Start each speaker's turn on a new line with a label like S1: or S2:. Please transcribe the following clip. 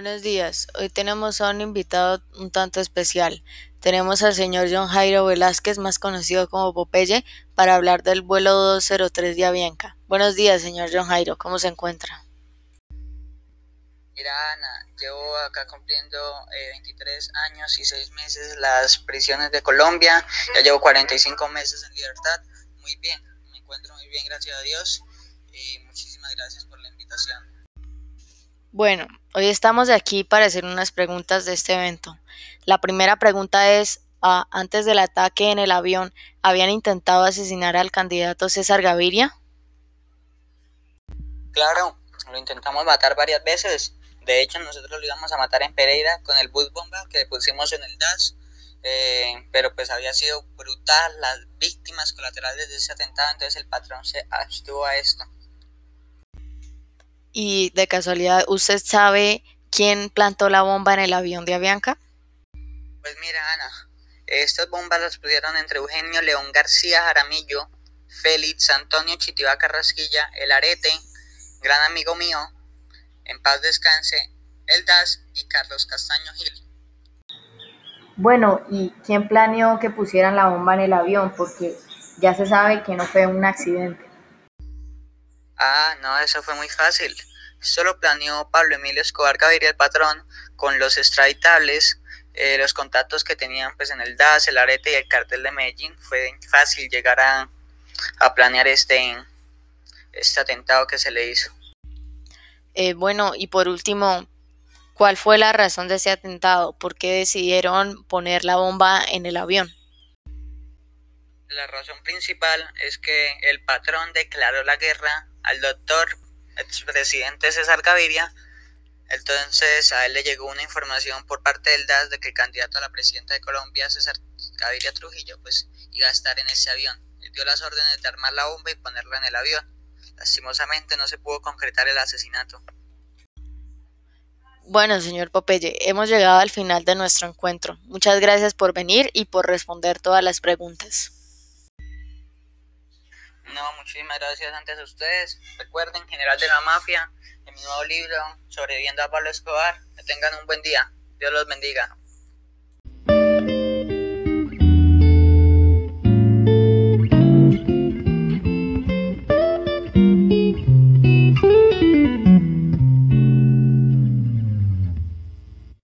S1: Buenos días. Hoy tenemos a un invitado un tanto especial. Tenemos al señor John Jairo Velázquez, más conocido como Popeye, para hablar del vuelo 203 de Avianca. Buenos días, señor John Jairo. ¿Cómo se encuentra?
S2: Mira, Ana, llevo acá cumpliendo 23 eh, años y 6 meses las prisiones de Colombia. Ya llevo 45 meses en libertad. Muy bien, me encuentro muy bien, gracias a Dios. Y muchísimas gracias por la invitación.
S1: Bueno, hoy estamos aquí para hacer unas preguntas de este evento. La primera pregunta es, ah, antes del ataque en el avión, ¿habían intentado asesinar al candidato César Gaviria?
S2: Claro, lo intentamos matar varias veces de hecho, nosotros lo íbamos a matar en Pereira con el bus bomba que le pusimos en el DAS. Eh, pero pues había sido brutal las víctimas colaterales de ese atentado, entonces el patrón se abstuvo a esto.
S1: Y de casualidad, ¿usted sabe quién plantó la bomba en el avión de Avianca?
S2: Pues mira, Ana, estas bombas las pusieron entre Eugenio León García Jaramillo, Félix Antonio Chitiba Carrasquilla, El Arete, gran amigo mío, en paz descanse el DAS y Carlos Castaño Gil.
S1: Bueno, ¿y quién planeó que pusieran la bomba en el avión? Porque ya se sabe que no fue un accidente.
S2: Ah, no, eso fue muy fácil. Esto lo planeó Pablo Emilio Escobar Gaviria, el patrón, con los extraditables, eh, los contactos que tenían pues en el DAS, el Arete y el cartel de Medellín. Fue fácil llegar a, a planear este, este atentado que se le hizo.
S1: Eh, bueno, y por último, ¿cuál fue la razón de ese atentado? ¿Por qué decidieron poner la bomba en el avión?
S2: La razón principal es que el patrón declaró la guerra al doctor expresidente César Gaviria. Entonces a él le llegó una información por parte del DAS de que el candidato a la presidenta de Colombia, César Gaviria Trujillo, pues iba a estar en ese avión. Él dio las órdenes de armar la bomba y ponerla en el avión. Lastimosamente no se pudo concretar el asesinato.
S1: Bueno, señor Popeye, hemos llegado al final de nuestro encuentro. Muchas gracias por venir y por responder todas las preguntas.
S2: No, muchísimas gracias antes a ustedes. Recuerden, General de la Mafia, en mi nuevo libro, Sobreviviendo a Pablo Escobar. Que tengan un buen día. Dios los bendiga.